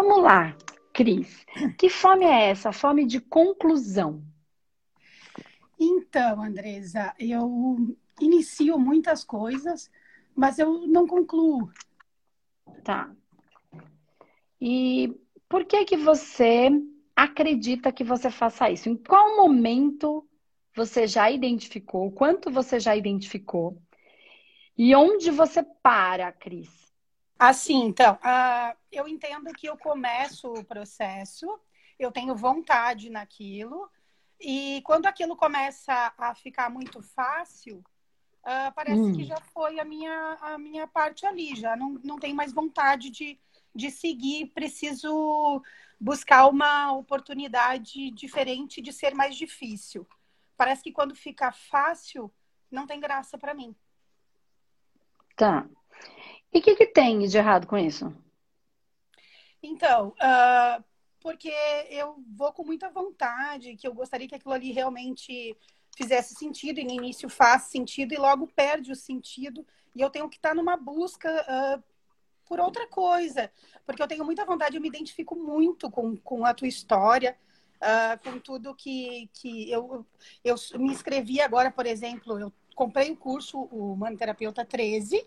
vamos lá, Cris. Que fome é essa? Fome de conclusão. Então, Andresa, eu inicio muitas coisas, mas eu não concluo. Tá. E por que que você acredita que você faça isso? Em qual momento você já identificou? Quanto você já identificou? E onde você para, Cris? Assim, então, uh, eu entendo que eu começo o processo, eu tenho vontade naquilo, e quando aquilo começa a ficar muito fácil, uh, parece hum. que já foi a minha, a minha parte ali, já não, não tenho mais vontade de, de seguir, preciso buscar uma oportunidade diferente de ser mais difícil. Parece que quando fica fácil, não tem graça para mim. Tá. E o que, que tem de errado com isso? Então, uh, porque eu vou com muita vontade, que eu gostaria que aquilo ali realmente fizesse sentido, e no início faz sentido, e logo perde o sentido, e eu tenho que estar numa busca uh, por outra coisa, porque eu tenho muita vontade, eu me identifico muito com, com a tua história, uh, com tudo que, que eu, eu me inscrevi agora, por exemplo, eu comprei o curso, o Manoterapeuta 13,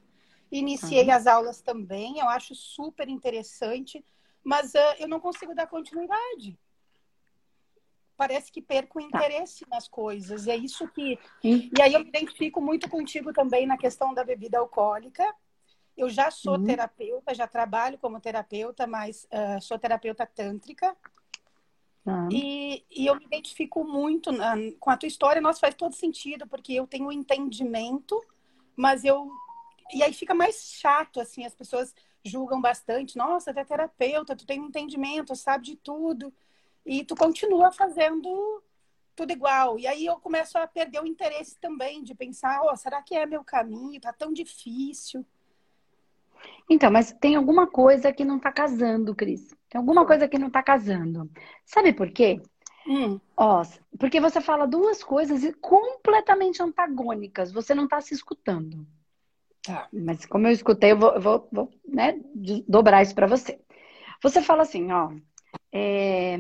Iniciei uhum. as aulas também, eu acho super interessante, mas uh, eu não consigo dar continuidade. Parece que perco o tá. interesse tá. nas coisas. E é isso que. Uhum. E aí eu me identifico muito contigo também na questão da bebida alcoólica. Eu já sou uhum. terapeuta, já trabalho como terapeuta, mas uh, sou terapeuta tântrica. Uhum. E, e, eu me identifico muito na, com a tua história. Nossa, faz todo sentido, porque eu tenho um entendimento, mas eu e aí fica mais chato, assim, as pessoas julgam bastante. Nossa, tu é terapeuta, tu tem um entendimento, sabe de tudo. E tu continua fazendo tudo igual. E aí eu começo a perder o interesse também de pensar, oh, será que é meu caminho? Tá tão difícil. Então, mas tem alguma coisa que não tá casando, Cris. Tem alguma coisa que não tá casando. Sabe por quê? Hum. Ó, porque você fala duas coisas completamente antagônicas. Você não tá se escutando. Tá, mas como eu escutei, eu vou, eu vou, vou né, dobrar isso para você. Você fala assim, ó, é...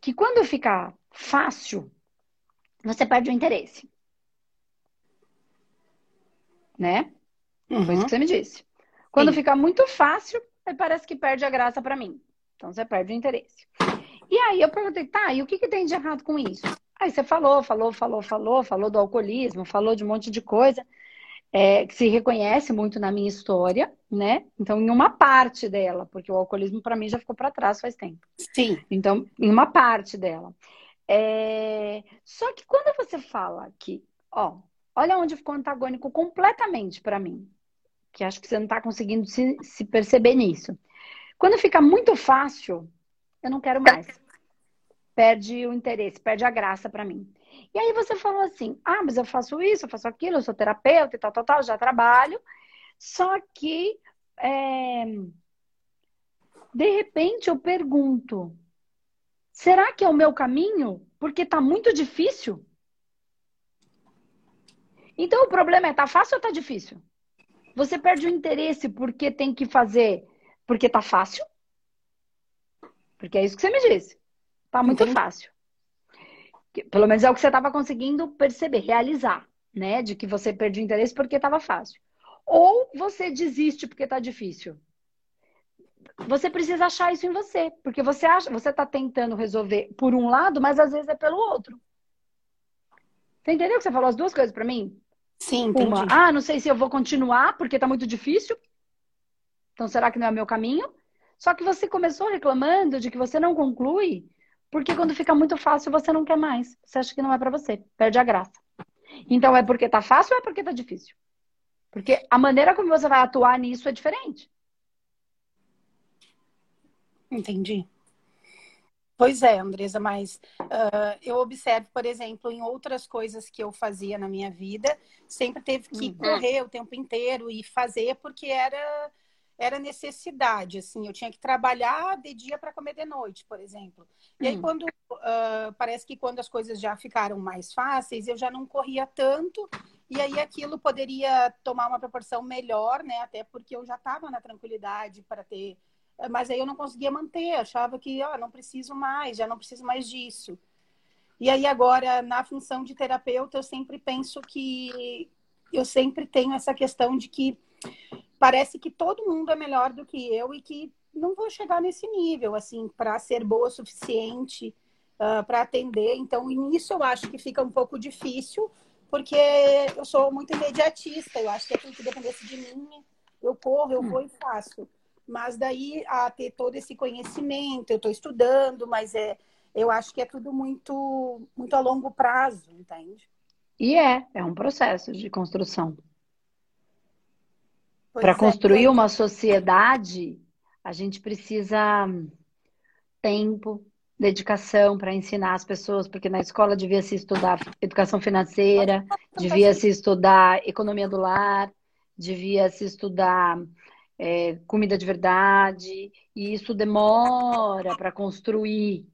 que quando fica fácil, você perde o interesse. Né? Uhum. Foi isso que você me disse. Quando Sim. fica muito fácil, parece que perde a graça para mim. Então você perde o interesse. E aí eu perguntei, tá, e o que, que tem de errado com isso? Aí você falou, falou, falou, falou, falou do alcoolismo, falou de um monte de coisa é, que se reconhece muito na minha história, né? Então, em uma parte dela, porque o alcoolismo para mim já ficou para trás faz tempo. Sim. Então, em uma parte dela. É... Só que quando você fala que, ó, olha onde ficou antagônico completamente para mim, que acho que você não está conseguindo se, se perceber nisso. Quando fica muito fácil, eu não quero mais. Perde o interesse, perde a graça para mim. E aí você falou assim: ah, mas eu faço isso, eu faço aquilo, eu sou terapeuta e tal, tal, tal, já trabalho. Só que, é... de repente, eu pergunto: será que é o meu caminho? Porque tá muito difícil? Então o problema é: tá fácil ou tá difícil? Você perde o interesse porque tem que fazer porque tá fácil? Porque é isso que você me disse. Tá muito Entendi. fácil. Pelo menos é o que você estava conseguindo perceber, realizar, né? De que você perdeu interesse porque estava fácil. Ou você desiste porque está difícil. Você precisa achar isso em você, porque você acha, você está tentando resolver por um lado, mas às vezes é pelo outro. Você entendeu que você falou as duas coisas para mim? Sim, entendi. Uma, ah, não sei se eu vou continuar porque está muito difícil. Então será que não é meu caminho? Só que você começou reclamando de que você não conclui porque quando fica muito fácil, você não quer mais. Você acha que não é para você. Perde a graça. Então, é porque tá fácil ou é porque tá difícil? Porque a maneira como você vai atuar nisso é diferente. Entendi. Pois é, Andresa, mas uh, eu observo, por exemplo, em outras coisas que eu fazia na minha vida, sempre teve que uhum. correr o tempo inteiro e fazer porque era era necessidade, assim, eu tinha que trabalhar de dia para comer de noite, por exemplo. E aí, hum. quando uh, parece que quando as coisas já ficaram mais fáceis, eu já não corria tanto, e aí aquilo poderia tomar uma proporção melhor, né? Até porque eu já estava na tranquilidade para ter mas aí eu não conseguia manter, achava que ó, não preciso mais, já não preciso mais disso. E aí agora, na função de terapeuta, eu sempre penso que eu sempre tenho essa questão de que parece que todo mundo é melhor do que eu e que não vou chegar nesse nível, assim, para ser boa o suficiente uh, ah, para atender. Então, nisso eu acho que fica um pouco difícil, porque eu sou muito imediatista. Eu acho que aquilo que dependesse de mim, eu corro, eu vou e faço. Mas daí a ter todo esse conhecimento, eu estou estudando, mas é, eu acho que é tudo muito, muito a longo prazo, entende? E é, é um processo de construção. Para é, construir é. uma sociedade, a gente precisa tempo, dedicação para ensinar as pessoas, porque na escola devia se estudar educação financeira, devia se estudar economia do lar, devia se estudar é, comida de verdade, e isso demora para construir,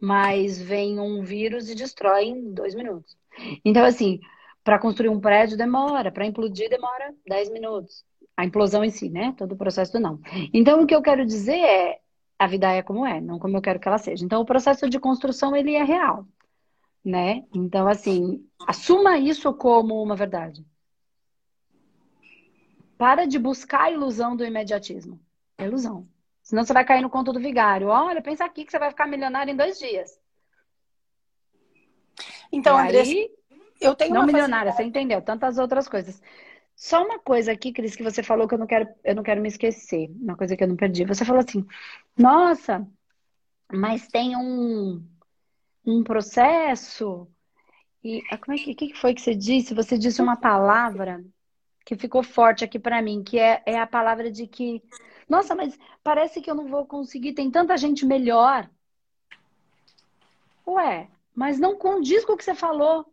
mas vem um vírus e destrói em dois minutos. Então, assim, para construir um prédio demora, para implodir demora 10 minutos. A implosão em si, né? Todo o processo não. Então, o que eu quero dizer é, a vida é como é, não como eu quero que ela seja. Então, o processo de construção, ele é real, né? Então, assim, assuma isso como uma verdade. Para de buscar a ilusão do imediatismo. É ilusão. Senão você vai cair no conto do vigário. Olha, pensa aqui que você vai ficar milionário em dois dias. Então, André, eu tenho não milionária, facilidade. você entendeu? Tantas outras coisas. Só uma coisa aqui, Cris, que você falou que eu não quero, eu não quero me esquecer. Uma coisa que eu não perdi. Você falou assim: "Nossa, mas tem um um processo e ah, como é que, que foi que você disse? Você disse uma palavra que ficou forte aqui para mim, que é, é a palavra de que, nossa, mas parece que eu não vou conseguir, tem tanta gente melhor. Ué, mas não condiz com o que você falou.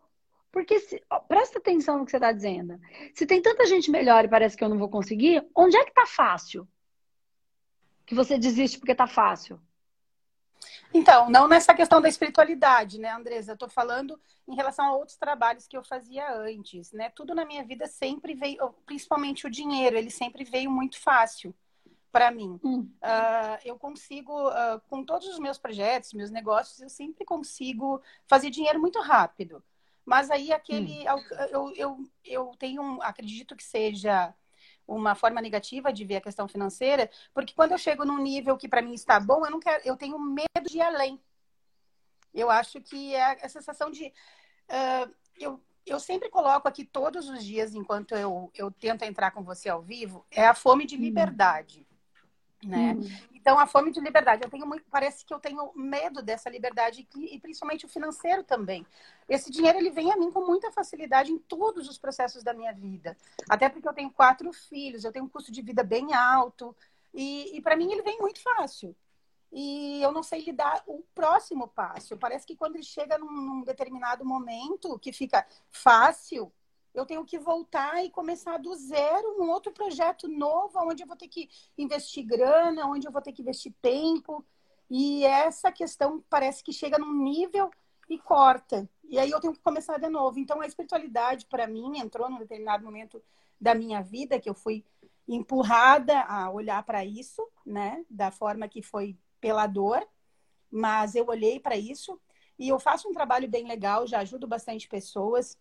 Porque se, ó, presta atenção no que você está dizendo. Se tem tanta gente melhor e parece que eu não vou conseguir, onde é que tá fácil? Que você desiste porque tá fácil. Então, não nessa questão da espiritualidade, né, Andresa? Eu tô falando em relação a outros trabalhos que eu fazia antes, né? Tudo na minha vida sempre veio, principalmente o dinheiro, ele sempre veio muito fácil para mim. Hum. Uh, eu consigo, uh, com todos os meus projetos, meus negócios, eu sempre consigo fazer dinheiro muito rápido. Mas aí aquele. Hum. Eu, eu, eu tenho, acredito que seja uma forma negativa de ver a questão financeira, porque quando eu chego num nível que para mim está bom, eu não quero, eu tenho medo de ir além. Eu acho que é a sensação de. Uh, eu, eu sempre coloco aqui todos os dias, enquanto eu, eu tento entrar com você ao vivo, é a fome de hum. Né? Hum. Então a fome de liberdade, eu tenho muito, parece que eu tenho medo dessa liberdade e principalmente o financeiro também. Esse dinheiro ele vem a mim com muita facilidade em todos os processos da minha vida, até porque eu tenho quatro filhos, eu tenho um custo de vida bem alto e, e para mim ele vem muito fácil. E eu não sei lidar o próximo passo. Parece que quando ele chega num, num determinado momento que fica fácil, eu tenho que voltar e começar do zero um outro projeto novo, onde eu vou ter que investir grana, onde eu vou ter que investir tempo. E essa questão parece que chega num nível e corta. E aí eu tenho que começar de novo. Então a espiritualidade, para mim, entrou num determinado momento da minha vida que eu fui empurrada a olhar para isso, né? Da forma que foi pela dor. Mas eu olhei para isso e eu faço um trabalho bem legal, já ajudo bastante pessoas.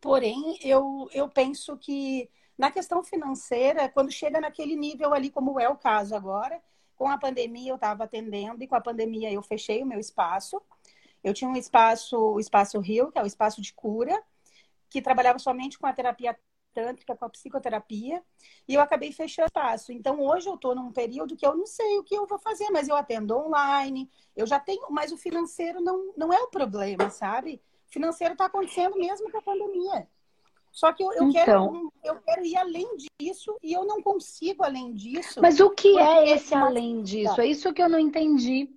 Porém, eu, eu penso que na questão financeira, quando chega naquele nível ali, como é o caso agora, com a pandemia eu estava atendendo e com a pandemia eu fechei o meu espaço. Eu tinha um espaço, o Espaço Rio, que é o espaço de cura, que trabalhava somente com a terapia tântrica, com a psicoterapia, e eu acabei fechando o espaço. Então, hoje eu estou num período que eu não sei o que eu vou fazer, mas eu atendo online, eu já tenho, mas o financeiro não, não é o problema, sabe? Financeiro está acontecendo mesmo com a pandemia. Só que eu, eu, então, quero, eu quero ir além disso e eu não consigo além disso. Mas o que é esse além disso? É isso que eu não entendi.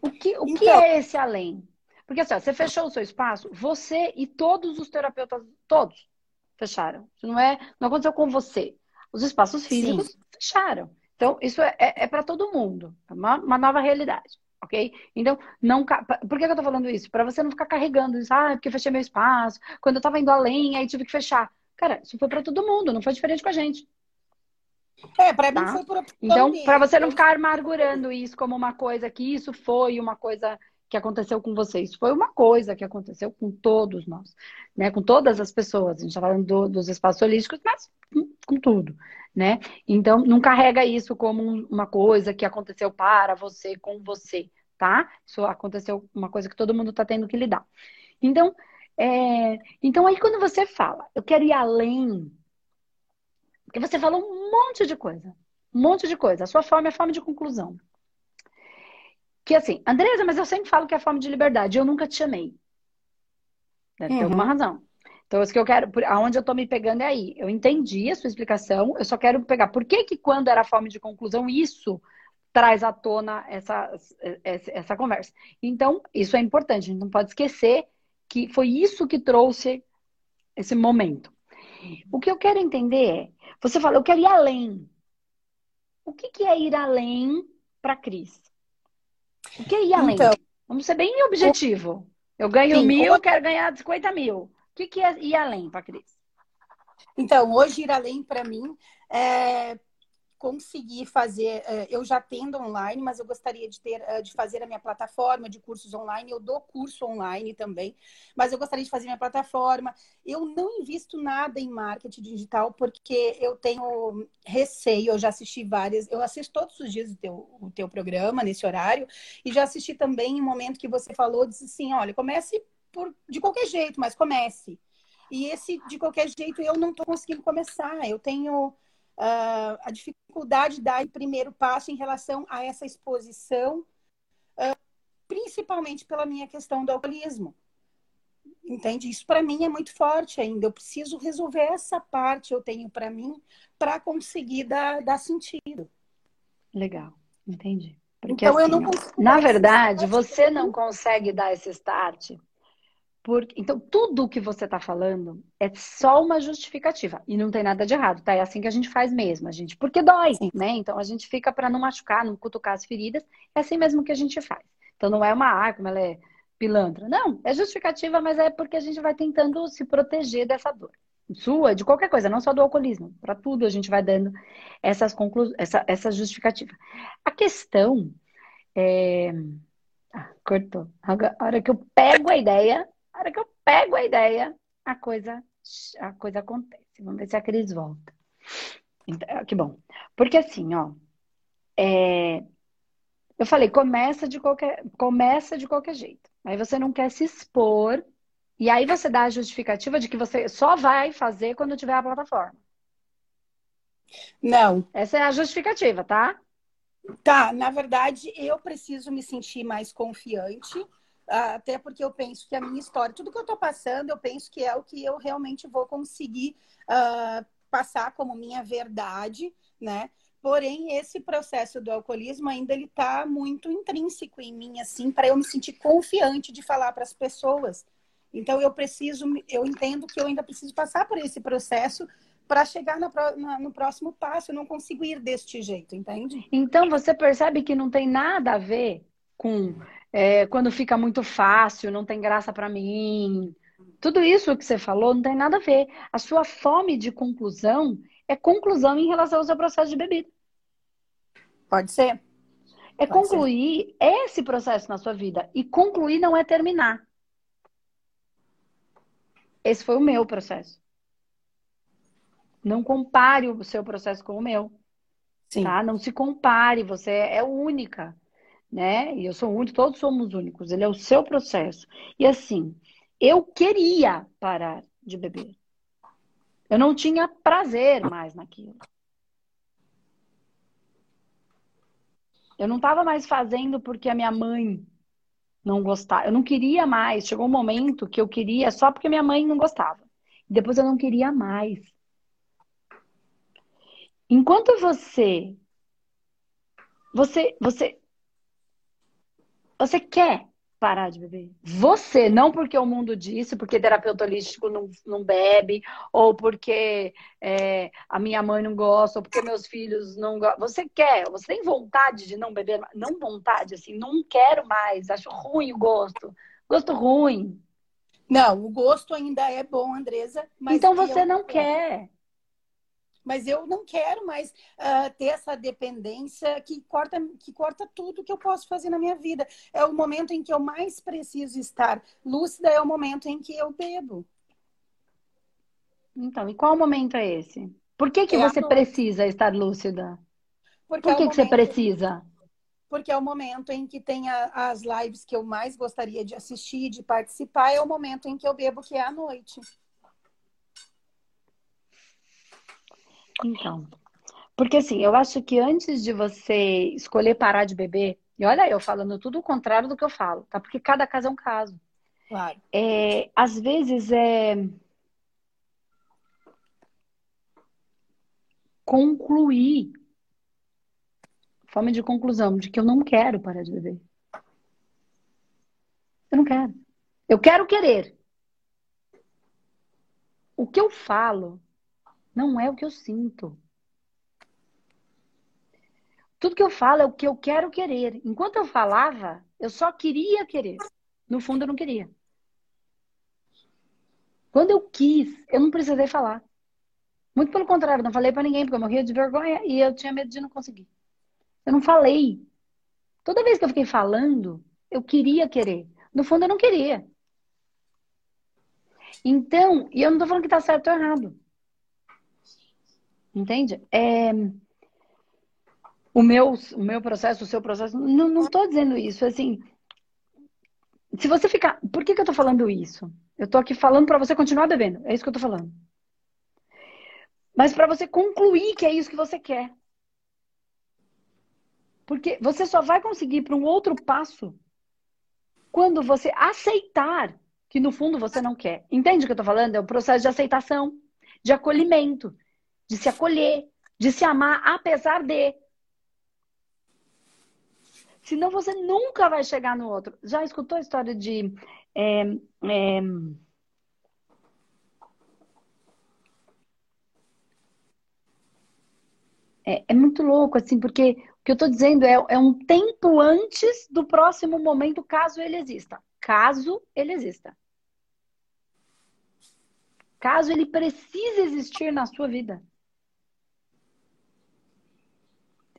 O que, o então, que é esse além? Porque assim, você fechou o seu espaço, você e todos os terapeutas, todos fecharam. Isso não é, não aconteceu com você. Os espaços físicos Sim. fecharam. Então, isso é, é, é para todo mundo. É uma, uma nova realidade ok? Então, não. Por que eu tô falando isso? Para você não ficar carregando isso, ah, porque fechei meu espaço, quando eu tava indo além, aí tive que fechar. Cara, isso foi para todo mundo, não foi diferente com a gente. É, para tá? mim foi por Então, para você não ficar amargurando isso como uma coisa que isso foi uma coisa que aconteceu com você. Isso foi uma coisa que aconteceu com todos nós, né? Com todas as pessoas. A gente está falando do, dos espaços holísticos, mas com, com, tudo, né? Então, não carrega isso como uma coisa que aconteceu para você, com você, tá? Isso aconteceu uma coisa que todo mundo está tendo que lidar. Então, é... então aí quando você fala, eu quero ir além, porque você falou um monte de coisa, um monte de coisa. A sua forma é forma de conclusão. Que assim, Andresa, mas eu sempre falo que é forma de liberdade. Eu nunca te chamei. Deve uhum. ter alguma razão. Então, isso que eu quero, aonde eu tô me pegando é aí. Eu entendi a sua explicação, eu só quero pegar por que que quando era forma de conclusão, isso traz à tona essa, essa, essa conversa. Então, isso é importante, a gente não pode esquecer que foi isso que trouxe esse momento. O que eu quero entender é, você fala, eu quero ir além. O que, que é ir além para Cris? O que é ir além? Então, Vamos ser bem objetivo. Eu ganho sim, mil, eu quero ganhar 50 mil. O que, que é ir além para Cris? Então, hoje ir além para mim é conseguir fazer, é, eu já tendo online, mas eu gostaria de ter, é, de fazer a minha plataforma de cursos online. Eu dou curso online também, mas eu gostaria de fazer minha plataforma. Eu não invisto nada em marketing digital porque eu tenho receio. Eu já assisti várias, eu assisto todos os dias o teu, o teu programa nesse horário e já assisti também em um momento que você falou, disse assim, olha, comece por, de qualquer jeito, mas comece. E esse, de qualquer jeito, eu não estou conseguindo começar. Eu tenho uh, a dificuldade de dar o primeiro passo em relação a essa exposição, uh, principalmente pela minha questão do alcoolismo. Entende? Isso para mim é muito forte ainda. Eu preciso resolver essa parte eu tenho para mim para conseguir dar, dar sentido. Legal, entendi. Porque então, assim, eu não consigo na verdade, você não consegue dar esse start porque, então, tudo o que você está falando é só uma justificativa. E não tem nada de errado, tá? É assim que a gente faz mesmo, a gente. Porque dói, né? Então a gente fica para não machucar, não cutucar as feridas. É assim mesmo que a gente faz. Então não é uma ah, como ela é pilantra. Não, é justificativa, mas é porque a gente vai tentando se proteger dessa dor. Sua, de qualquer coisa, não só do alcoolismo. Para tudo a gente vai dando essas conclusões, essa, essa justificativa. A questão é. Ah, cortou. A hora que eu pego a ideia, na hora que eu pego a ideia, a coisa, a coisa acontece. Vamos ver se a Cris volta. Então, que bom. Porque assim, ó, é... eu falei, começa de qualquer, começa de qualquer jeito. Aí você não quer se expor e aí você dá a justificativa de que você só vai fazer quando tiver a plataforma. Não. Essa é a justificativa, tá? Tá, na verdade, eu preciso me sentir mais confiante até porque eu penso que a minha história, tudo que eu estou passando, eu penso que é o que eu realmente vou conseguir uh, passar como minha verdade, né? Porém, esse processo do alcoolismo ainda ele está muito intrínseco em mim, assim, para eu me sentir confiante de falar para as pessoas. Então, eu preciso, eu entendo que eu ainda preciso passar por esse processo para chegar no, no próximo passo. Eu não consigo ir deste jeito, entende? Então, você percebe que não tem nada a ver com é, quando fica muito fácil, não tem graça para mim. Tudo isso que você falou não tem nada a ver. A sua fome de conclusão é conclusão em relação ao seu processo de bebida. Pode ser. É Pode concluir ser. esse processo na sua vida. E concluir não é terminar. Esse foi o meu processo. Não compare o seu processo com o meu. Sim. Tá? Não se compare, você é única né? E eu sou único, todos somos únicos. Ele é o seu processo. E assim, eu queria parar de beber. Eu não tinha prazer mais naquilo. Eu não estava mais fazendo porque a minha mãe não gostava. Eu não queria mais. Chegou um momento que eu queria só porque minha mãe não gostava. Depois eu não queria mais. Enquanto você você você você quer parar de beber? Você, não porque o mundo disse, porque terapeuta holístico não, não bebe, ou porque é, a minha mãe não gosta, ou porque meus filhos não gostam. Você quer, você tem vontade de não beber, não vontade, assim, não quero mais, acho ruim o gosto. Gosto ruim. Não, o gosto ainda é bom, Andresa. então você não quer. Mas eu não quero mais uh, ter essa dependência que corta, que corta tudo que eu posso fazer na minha vida. É o momento em que eu mais preciso estar lúcida, é o momento em que eu bebo. Então, e qual momento é esse? Por que, que é você precisa estar lúcida? Porque Por que, é que você precisa? Porque é o momento em que tem a, as lives que eu mais gostaria de assistir, de participar, é o momento em que eu bebo, que é à noite. Então, porque assim, eu acho que antes de você escolher parar de beber, e olha eu falando tudo o contrário do que eu falo, tá? Porque cada caso é um caso. Claro. É, às vezes é concluir, forma de conclusão, de que eu não quero parar de beber. Eu não quero. Eu quero querer. O que eu falo não é o que eu sinto. Tudo que eu falo é o que eu quero querer. Enquanto eu falava, eu só queria querer. No fundo, eu não queria. Quando eu quis, eu não precisei falar. Muito pelo contrário, não falei para ninguém, porque eu morria de vergonha e eu tinha medo de não conseguir. Eu não falei. Toda vez que eu fiquei falando, eu queria querer. No fundo, eu não queria. Então, e eu não tô falando que tá certo ou errado. Entende? É... O, meu, o meu processo, o seu processo, não, tô dizendo isso. Assim, se você ficar. Por que, que eu tô falando isso? Eu tô aqui falando para você continuar bebendo. É isso que eu tô falando. Mas para você concluir que é isso que você quer. Porque você só vai conseguir para um outro passo quando você aceitar que no fundo você não quer. Entende o que eu tô falando? É o processo de aceitação, de acolhimento de se acolher, de se amar apesar de. Senão você nunca vai chegar no outro. Já escutou a história de. É, é, é, é, muito louco, assim, porque o que eu estou dizendo é, é um tempo antes do próximo momento, caso ele exista. Caso ele exista. Caso ele precise existir na sua vida.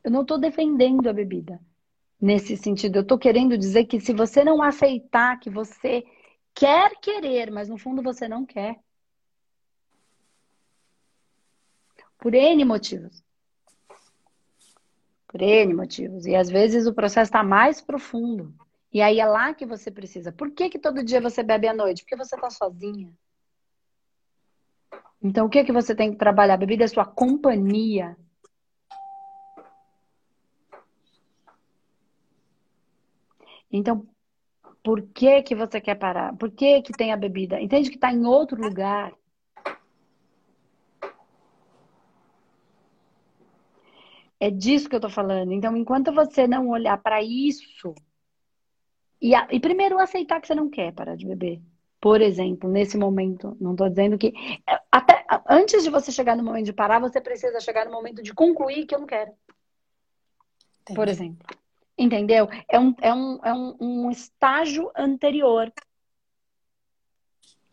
Eu não estou defendendo a bebida nesse sentido. Eu estou querendo dizer que se você não aceitar que você quer querer, mas no fundo você não quer, por N motivos. Por N motivos. E às vezes o processo está mais profundo. E aí é lá que você precisa. Por que, que todo dia você bebe à noite? Porque você está sozinha. Então, o que, que você tem que trabalhar? A bebida é sua companhia. Então, por que que você quer parar? Por que que tem a bebida? Entende que está em outro lugar. É disso que eu estou falando. Então, enquanto você não olhar para isso e, a, e, primeiro aceitar que você não quer parar de beber, por exemplo, nesse momento, não estou dizendo que é, até antes de você chegar no momento de parar, você precisa chegar no momento de concluir que eu não quero. Entendi. Por exemplo. Entendeu? É um, é um, é um, um estágio anterior.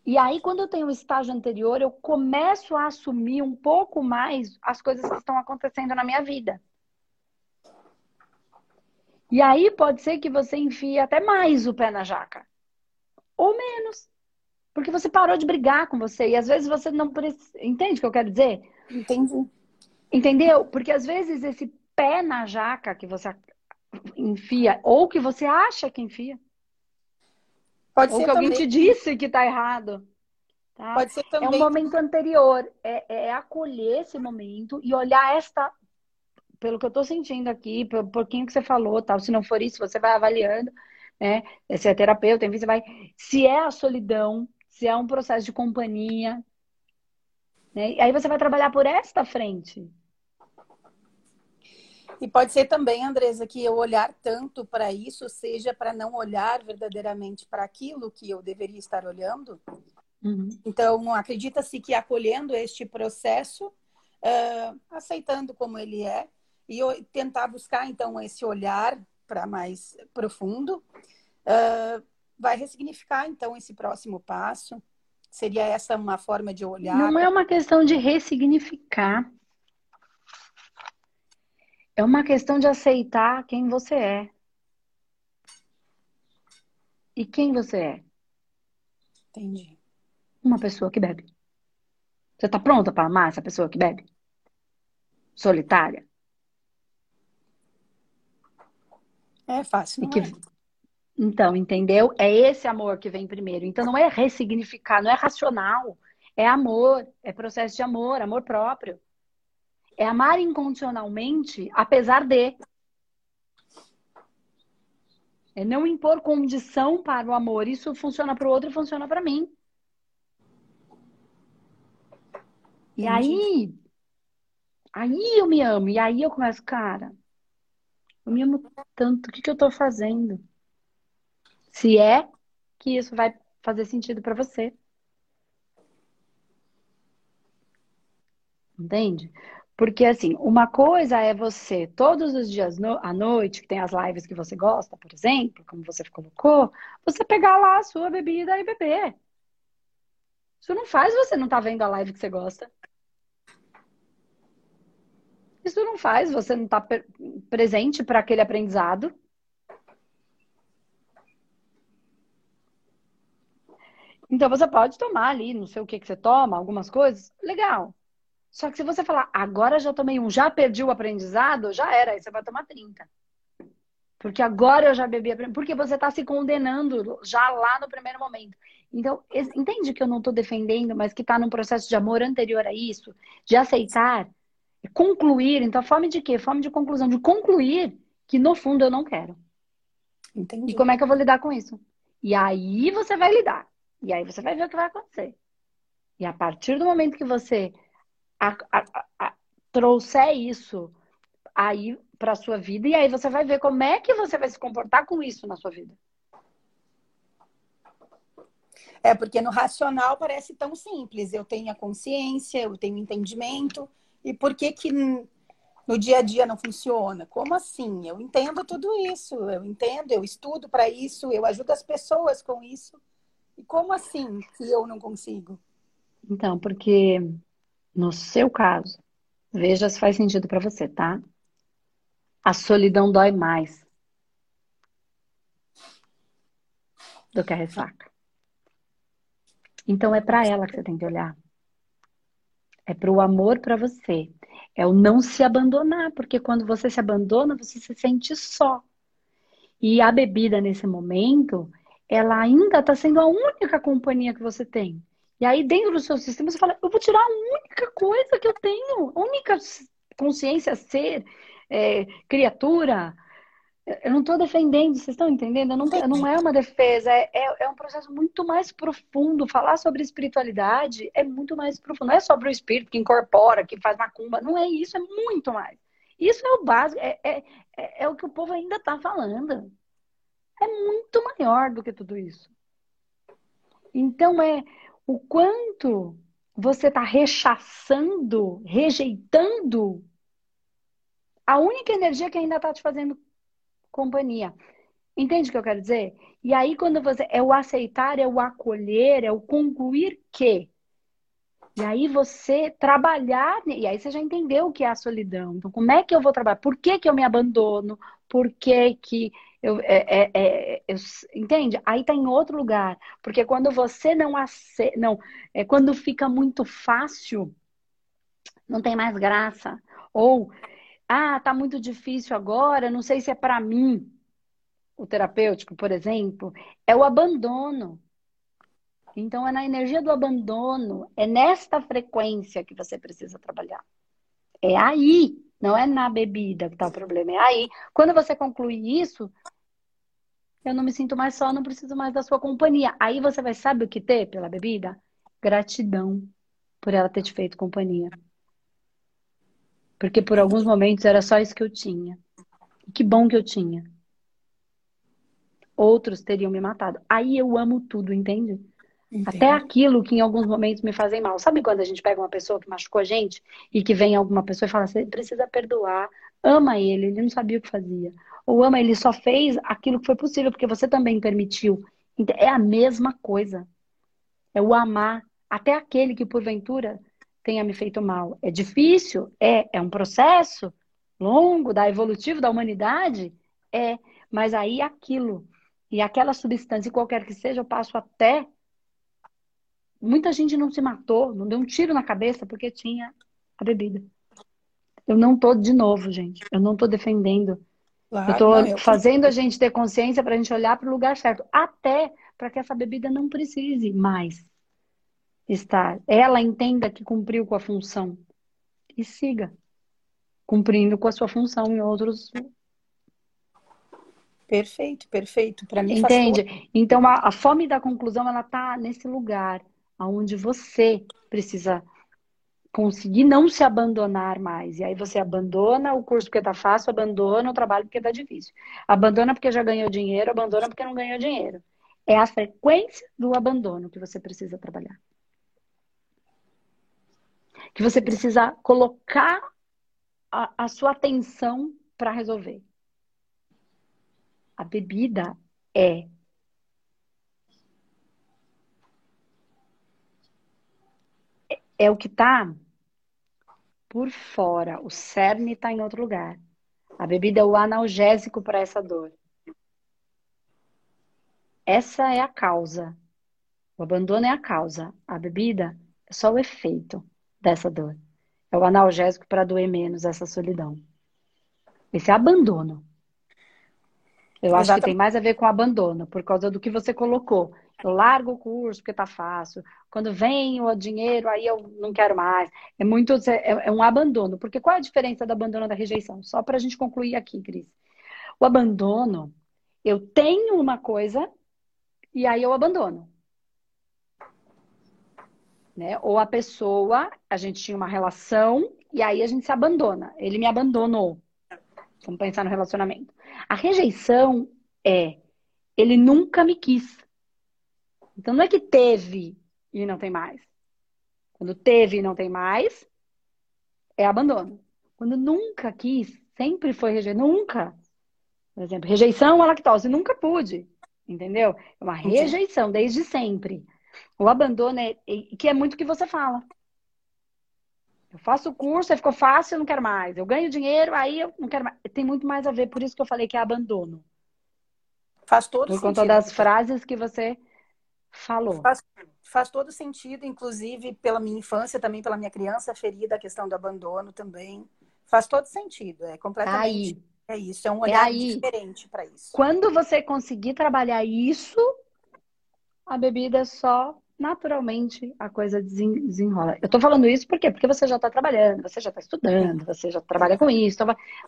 E aí, quando eu tenho o estágio anterior, eu começo a assumir um pouco mais as coisas que estão acontecendo na minha vida. E aí pode ser que você enfie até mais o pé na jaca. Ou menos. Porque você parou de brigar com você. E às vezes você não precisa. Entende o que eu quero dizer? Entendi. Entendeu? Porque às vezes esse pé na jaca que você enfia, ou que você acha que enfia. Pode ou que alguém te disse que está errado. Tá? Pode ser também. É um momento anterior. É, é acolher esse momento e olhar esta. Pelo que eu estou sentindo aqui, pelo pouquinho que você falou, tal. Se não for isso, você vai avaliando, né? Se é terapeuta, enfim, você vai. Se é a solidão, se é um processo de companhia, né? Aí você vai trabalhar por esta frente. E pode ser também, Andresa, que eu olhar tanto para isso seja para não olhar verdadeiramente para aquilo que eu deveria estar olhando. Uhum. Então, acredita-se que acolhendo este processo, uh, aceitando como ele é, e tentar buscar, então, esse olhar para mais profundo, uh, vai ressignificar, então, esse próximo passo. Seria essa uma forma de olhar? Não é uma questão de ressignificar É uma questão de aceitar quem você é. E quem você é? Entendi. Uma pessoa que bebe. Você tá pronta para amar essa pessoa que bebe? Solitária? É fácil, não que... é? Então, entendeu? É esse amor que vem primeiro. Então, não é ressignificar, não é racional. É amor, é processo de amor, amor próprio. É amar incondicionalmente, apesar de. É não impor condição para o amor. Isso funciona para o outro e funciona para mim. E aí, aí eu me amo. E aí eu começo, cara, eu me amo tanto. O que, que eu tô fazendo? Se é que isso vai fazer sentido para você. Entende? Porque, assim, uma coisa é você, todos os dias no, à noite, que tem as lives que você gosta, por exemplo, como você colocou, você pegar lá a sua bebida e beber. Isso não faz você não estar tá vendo a live que você gosta. Isso não faz você não estar tá presente para aquele aprendizado. Então você pode tomar ali, não sei o que que você toma, algumas coisas, legal. Só que se você falar, agora já tomei um, já perdi o aprendizado, já era, aí você vai tomar 30. Porque agora eu já bebi, porque você está se condenando já lá no primeiro momento. Então, entende que eu não estou defendendo, mas que está num processo de amor anterior a isso, de aceitar, concluir. Então, fome de quê? Fome de conclusão, de concluir que no fundo eu não quero. Entendi. E como é que eu vou lidar com isso? E aí você vai lidar. E aí você vai ver o que vai acontecer. E a partir do momento que você a, a, a, trouxer isso aí para sua vida, e aí você vai ver como é que você vai se comportar com isso na sua vida. É, porque no racional parece tão simples. Eu tenho a consciência, eu tenho entendimento. E por que que no dia a dia não funciona? Como assim? Eu entendo tudo isso, eu entendo, eu estudo para isso, eu ajudo as pessoas com isso. E como assim que eu não consigo? Então, porque no seu caso, veja se faz sentido para você, tá? A solidão dói mais do que a ressaca. Então é para ela que você tem que olhar. É para o amor para você. É o não se abandonar, porque quando você se abandona, você se sente só. E a bebida nesse momento, ela ainda está sendo a única companhia que você tem. E aí, dentro do seu sistema, você fala: eu vou tirar a única coisa que eu tenho, única consciência, ser, é, criatura. Eu não estou defendendo, vocês estão entendendo? Não, não, é uma defesa, é, é, é, um processo muito mais profundo. Falar sobre espiritualidade é muito mais profundo. Não é sobre o espírito que incorpora, que faz macumba. Não é isso, é muito mais. Isso é o básico, é, é, é, é o que o povo ainda está falando é muito maior do que tudo isso. Então é o quanto você está rechaçando, rejeitando a única energia que ainda está te fazendo companhia. Entende o que eu quero dizer? E aí, quando você. É o aceitar, é o acolher, é o concluir que. E aí você trabalhar. E aí você já entendeu o que é a solidão. Então, como é que eu vou trabalhar? Por que, que eu me abandono? Por que, que eu, é, é, é, eu, entende? Aí tá em outro lugar. Porque quando você não aceita. Não, é, quando fica muito fácil, não tem mais graça. Ou, ah, tá muito difícil agora, não sei se é para mim. O terapêutico, por exemplo, é o abandono. Então, é na energia do abandono, é nesta frequência que você precisa trabalhar. É aí não é na bebida que está o problema, é aí. Quando você conclui isso, eu não me sinto mais só, não preciso mais da sua companhia. Aí você vai saber o que ter pela bebida? Gratidão por ela ter te feito companhia. Porque por alguns momentos era só isso que eu tinha. E que bom que eu tinha. Outros teriam me matado. Aí eu amo tudo, entende? Até aquilo que em alguns momentos me fazem mal. Sabe quando a gente pega uma pessoa que machucou a gente e que vem alguma pessoa e fala você precisa perdoar, ama ele, ele não sabia o que fazia. Ou ama, ele só fez aquilo que foi possível porque você também permitiu. É a mesma coisa. É o amar até aquele que porventura tenha me feito mal. É difícil? É, é um processo? longo da evolutivo da humanidade, é, mas aí aquilo e aquela substância, qualquer que seja, eu passo até muita gente não se matou, não deu um tiro na cabeça porque tinha a bebida. Eu não tô de novo, gente. Eu não tô defendendo. Claro, eu tô não, eu fazendo a gente ter consciência para a gente olhar para o lugar certo, até para que essa bebida não precise mais estar. Ela entenda que cumpriu com a função e siga cumprindo com a sua função em outros. Perfeito, perfeito. Para mim entende. Então a, a fome da conclusão ela tá nesse lugar aonde você precisa conseguir não se abandonar mais. E aí você abandona o curso porque tá fácil, abandona o trabalho porque tá difícil. Abandona porque já ganhou dinheiro, abandona porque não ganhou dinheiro. É a frequência do abandono que você precisa trabalhar. Que você precisa colocar a, a sua atenção para resolver. A bebida é é o que está por fora. O cerne está em outro lugar. A bebida é o analgésico para essa dor. Essa é a causa. O abandono é a causa. A bebida é só o efeito dessa dor. É o analgésico para doer menos essa solidão. Esse é abandono. Eu Exatamente. acho que tem mais a ver com abandono, por causa do que você colocou. Largo o curso porque tá fácil. Quando vem o dinheiro, aí eu não quero mais. É muito é, é um abandono. Porque qual é a diferença do abandono da rejeição? Só para a gente concluir aqui, Cris. O abandono, eu tenho uma coisa e aí eu abandono. Né? Ou a pessoa, a gente tinha uma relação e aí a gente se abandona. Ele me abandonou. Vamos pensar no relacionamento. A rejeição é ele nunca me quis. Então não é que teve e não tem mais. Quando teve e não tem mais, é abandono. Quando nunca quis, sempre foi rejeição, nunca. Por exemplo, rejeição à lactose, nunca pude. Entendeu? É uma rejeição desde sempre. O abandono é que é muito o que você fala. Eu faço o curso, aí ficou fácil, eu não quero mais. Eu ganho dinheiro, aí eu não quero mais. Tem muito mais a ver, por isso que eu falei que é abandono. Faz todo por sentido. Por conta das frases que você falou. Faz, faz todo sentido, inclusive pela minha infância, também pela minha criança ferida, a questão do abandono também. Faz todo sentido, é completamente. Aí. É isso, é um é olhar é diferente para isso. Quando você conseguir trabalhar isso, a bebida só naturalmente a coisa desenrola. Eu tô falando isso por quê? Porque você já está trabalhando, você já está estudando, você já trabalha com isso.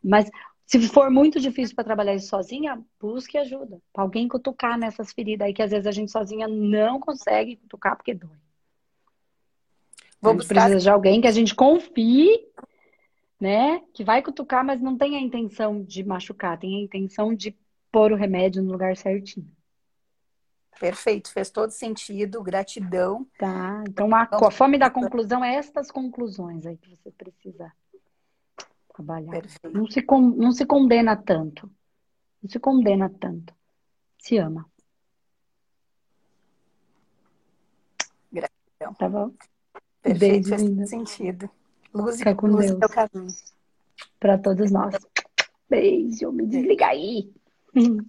Mas se for muito difícil para trabalhar isso sozinha, busque ajuda. Pra alguém cutucar nessas feridas aí que às vezes a gente sozinha não consegue cutucar porque dói. Vou a gente buscar... precisa de alguém que a gente confie, né? Que vai cutucar, mas não tem a intenção de machucar, tem a intenção de pôr o remédio no lugar certinho. Perfeito, fez todo sentido, gratidão. Tá, então a, a fome da conclusão é estas conclusões aí que você precisa trabalhar. Perfeito. Não se, não se condena tanto. Não se condena tanto. Se ama. Gratidão. Tá bom? Perfeito, Beijo, fez todo sentido. Luz Fica e com luz Deus. Para todos nós. Beijo, me desliga aí.